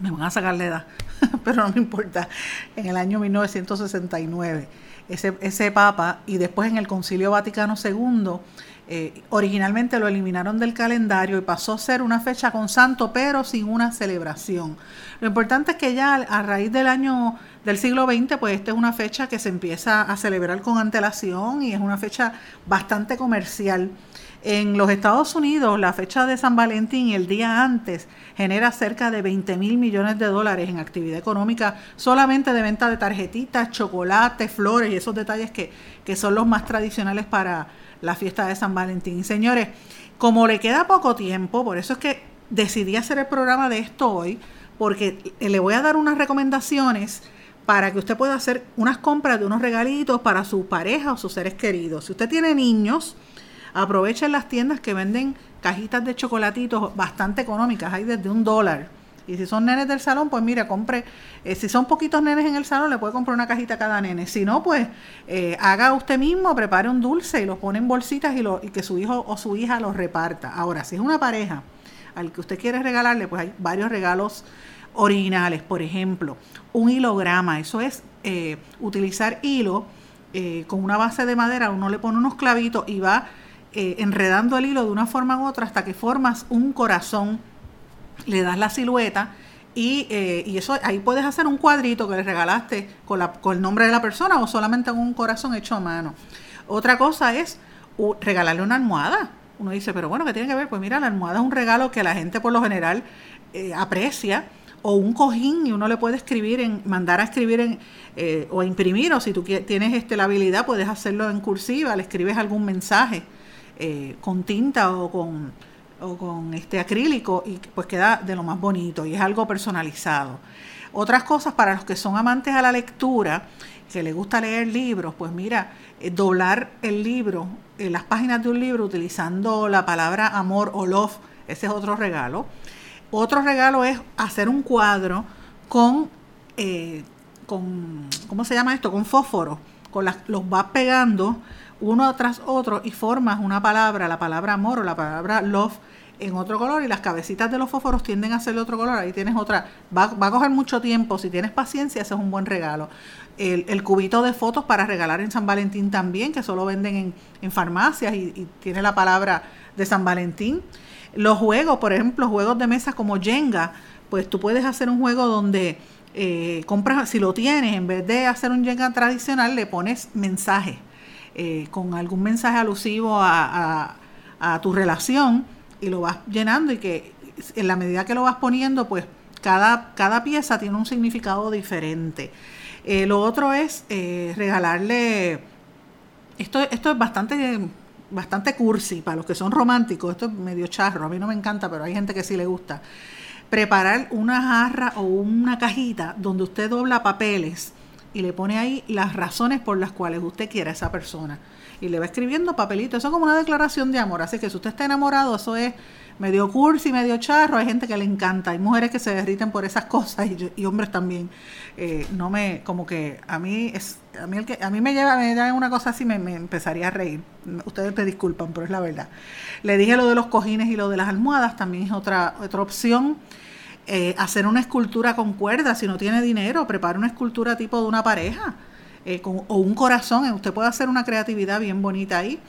[SPEAKER 3] me van a sacar la edad, pero no me importa, en el año 1969, ese, ese Papa y después en el Concilio Vaticano II, eh, originalmente lo eliminaron del calendario y pasó a ser una fecha con santo, pero sin una celebración. Lo importante es que ya a raíz del año del siglo XX, pues esta es una fecha que se empieza a celebrar con antelación y es una fecha bastante comercial. En los Estados Unidos, la fecha de San Valentín el día antes genera cerca de 20 mil millones de dólares en actividad económica solamente de venta de tarjetitas, chocolate, flores y esos detalles que, que son los más tradicionales para la fiesta de San Valentín. Señores, como le queda poco tiempo, por eso es que decidí hacer el programa de esto hoy, porque le voy a dar unas recomendaciones para que usted pueda hacer unas compras de unos regalitos para su pareja o sus seres queridos. Si usted tiene niños, aprovechen las tiendas que venden cajitas de chocolatitos bastante económicas, hay desde un dólar. Y si son nenes del salón, pues mira, compre, eh, si son poquitos nenes en el salón, le puede comprar una cajita a cada nene. Si no, pues eh, haga usted mismo, prepare un dulce y lo pone en bolsitas y, y que su hijo o su hija los reparta. Ahora, si es una pareja al que usted quiere regalarle, pues hay varios regalos originales, por ejemplo, un hilograma, eso es eh, utilizar hilo con una base de madera, uno le pone unos clavitos y va enredando el hilo de una forma u otra hasta que formas un corazón, le das la silueta y, eso ahí puedes hacer un cuadrito que le regalaste con, la, con el nombre de la persona o solamente un corazón hecho a mano. Otra cosa es regalarle una almohada. Uno dice, pero bueno, ¿qué tiene que ver? Pues mira, la almohada es un regalo que la gente por lo general aprecia o un cojín y uno le puede escribir, en, mandar a escribir en, eh, o imprimir, o si tú tienes este, la habilidad, puedes hacerlo en cursiva, le escribes algún mensaje eh, con tinta o con, o con este acrílico y pues queda de lo más bonito y es algo personalizado. Otras cosas para los que son amantes a la lectura, que les gusta leer libros, pues mira, eh, doblar el libro, las páginas de un libro utilizando la palabra amor o love, ese es otro regalo. Otro regalo es hacer un cuadro con, eh, con ¿cómo se llama esto? Con fósforo. Con los vas pegando uno tras otro y formas una palabra, la palabra amor o la palabra love en otro color y las cabecitas de los fósforos tienden a ser de otro color. Ahí tienes otra. Va, va, a coger mucho tiempo. Si tienes paciencia, ese es un buen regalo. El, cubito de fotos para regalar en San Valentín también, que solo venden en, farmacias y, tiene la palabra de San Valentín. Los juegos, por ejemplo, juegos de mesa como Jenga, pues tú puedes hacer un juego donde eh, compras, si lo tienes, en vez de hacer un Jenga tradicional, le pones mensaje, eh, con algún mensaje alusivo a, tu relación y lo vas llenando y que en la medida que lo vas poniendo, pues cada, cada pieza tiene un significado diferente. Eh, lo otro es regalarle, esto, esto es bastante bastante cursi para los que son románticos, esto es medio charro, a mí no me encanta, pero hay gente que sí le gusta. Preparar una jarra o una cajita donde usted dobla papeles y le pone ahí las razones por las cuales usted quiere a esa persona. Y le va escribiendo papelito, eso es como una declaración de amor. Así que si usted está enamorado, eso es medio cursi, medio charro, hay gente que le encanta, hay mujeres que se derriten por esas cosas y, hombres también. Eh, no me, como que a mí es, a mí el que a mí me lleva, me una cosa así, me, empezaría a reír. Ustedes me disculpan, pero es la verdad. Le dije lo de los cojines y lo de las almohadas, también es otra, otra opción. Eh, hacer una escultura con cuerdas, si no tiene dinero, prepara una escultura tipo de una pareja. Eh, o un corazón, usted puede hacer una creatividad bien bonita ahí.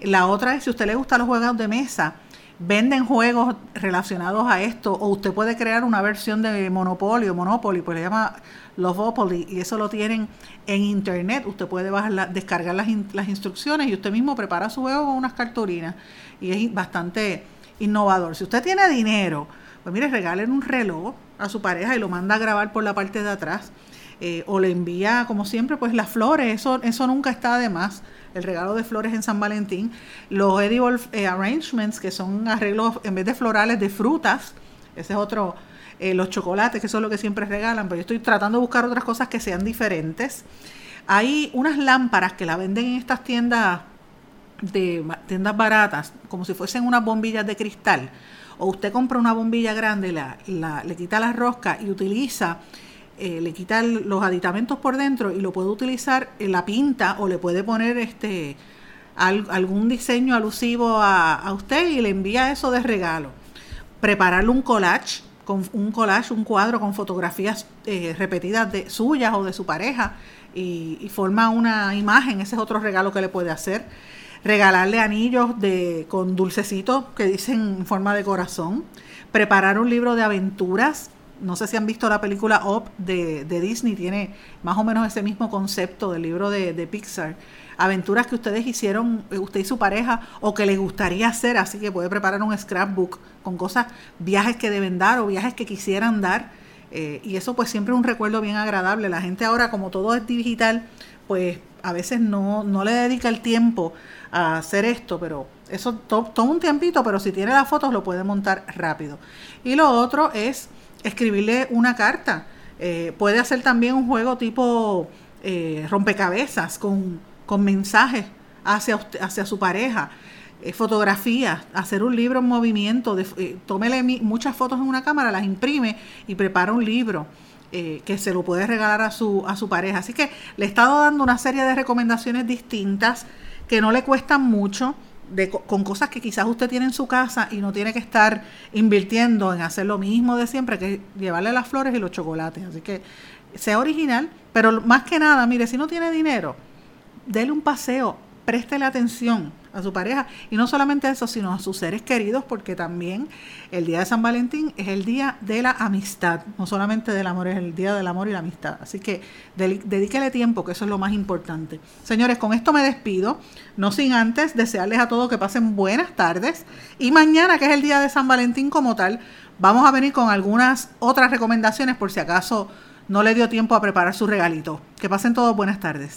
[SPEAKER 3] La otra es, si a usted le gustan los juegos de mesa, venden juegos relacionados a esto o usted puede crear una versión de Monopoly o Monopoly, pues le llama Lovopoly y eso lo tienen en internet. Usted puede bajar descargar las, las instrucciones y usted mismo prepara su juego con unas cartulinas y es bastante innovador. Si usted tiene dinero, pues mire, regalen un reloj a su pareja y lo manda a grabar por la parte de atrás. Eh, o le envía, como siempre, pues las flores, eso, eso nunca está de más el regalo de flores en San Valentín, los edible eh, arrangements, que son arreglos en vez de florales de frutas, ese es otro, eh, los chocolates, que son lo que siempre regalan, pero yo estoy tratando de buscar otras cosas que sean diferentes. Hay unas lámparas que la venden en estas tiendas de tiendas baratas, como si fuesen unas bombillas de cristal. O usted compra una bombilla grande, la, la, le quita la rosca y utiliza eh, le quita los aditamentos por dentro y lo puede utilizar en la pinta o le puede poner este algún diseño alusivo a, usted y le envía eso de regalo. Prepararle un collage, con un collage, un cuadro con fotografías eh, repetidas de suyas o de su pareja y, forma una imagen, ese es otro regalo que le puede hacer. Regalarle anillos de, con dulcecitos que dicen en forma de corazón. Preparar un libro de aventuras no sé si han visto la película Up de, Disney, tiene más o menos ese mismo concepto del libro de, Pixar. Aventuras que ustedes hicieron, eh, usted y su pareja, o que les gustaría hacer, así que puede preparar un scrapbook con cosas, viajes que deben dar o viajes que quisieran dar. Eh, y eso pues siempre es un recuerdo bien agradable. La gente ahora, como todo es digital, pues a veces no, no le dedica el tiempo hacer esto, pero eso toma un tiempito, pero si tiene las fotos lo puede montar rápido. Y lo otro es escribirle una carta. Eh, puede hacer también un juego tipo eh, rompecabezas con, mensajes hacia, hacia su pareja. Eh, fotografías, hacer un libro en movimiento, de, tómele muchas fotos en una cámara, las imprime y prepara un libro que se lo puede regalar a su, a su pareja. Así que le he estado dando una serie de recomendaciones distintas que no le cuestan mucho, con cosas que quizás usted tiene en su casa y no tiene que estar invirtiendo en hacer lo mismo de siempre, que llevarle las flores y los chocolates. Así que sea original, pero más que nada, mire, si no tiene dinero, déle un paseo, préstele atención a su pareja. Y no solamente eso, sino a sus seres queridos, porque también el día de San Valentín es el día de la amistad, no solamente del amor, es el día del amor y la amistad. Así que dedíquele tiempo, que eso es lo más importante. Señores, con esto me despido, no sin antes desearles a todos que pasen buenas tardes. Y mañana, que es el día de San Valentín como tal, vamos a venir con algunas otras recomendaciones por si acaso no le dio tiempo a preparar su regalito. Que pasen todos buenas tardes.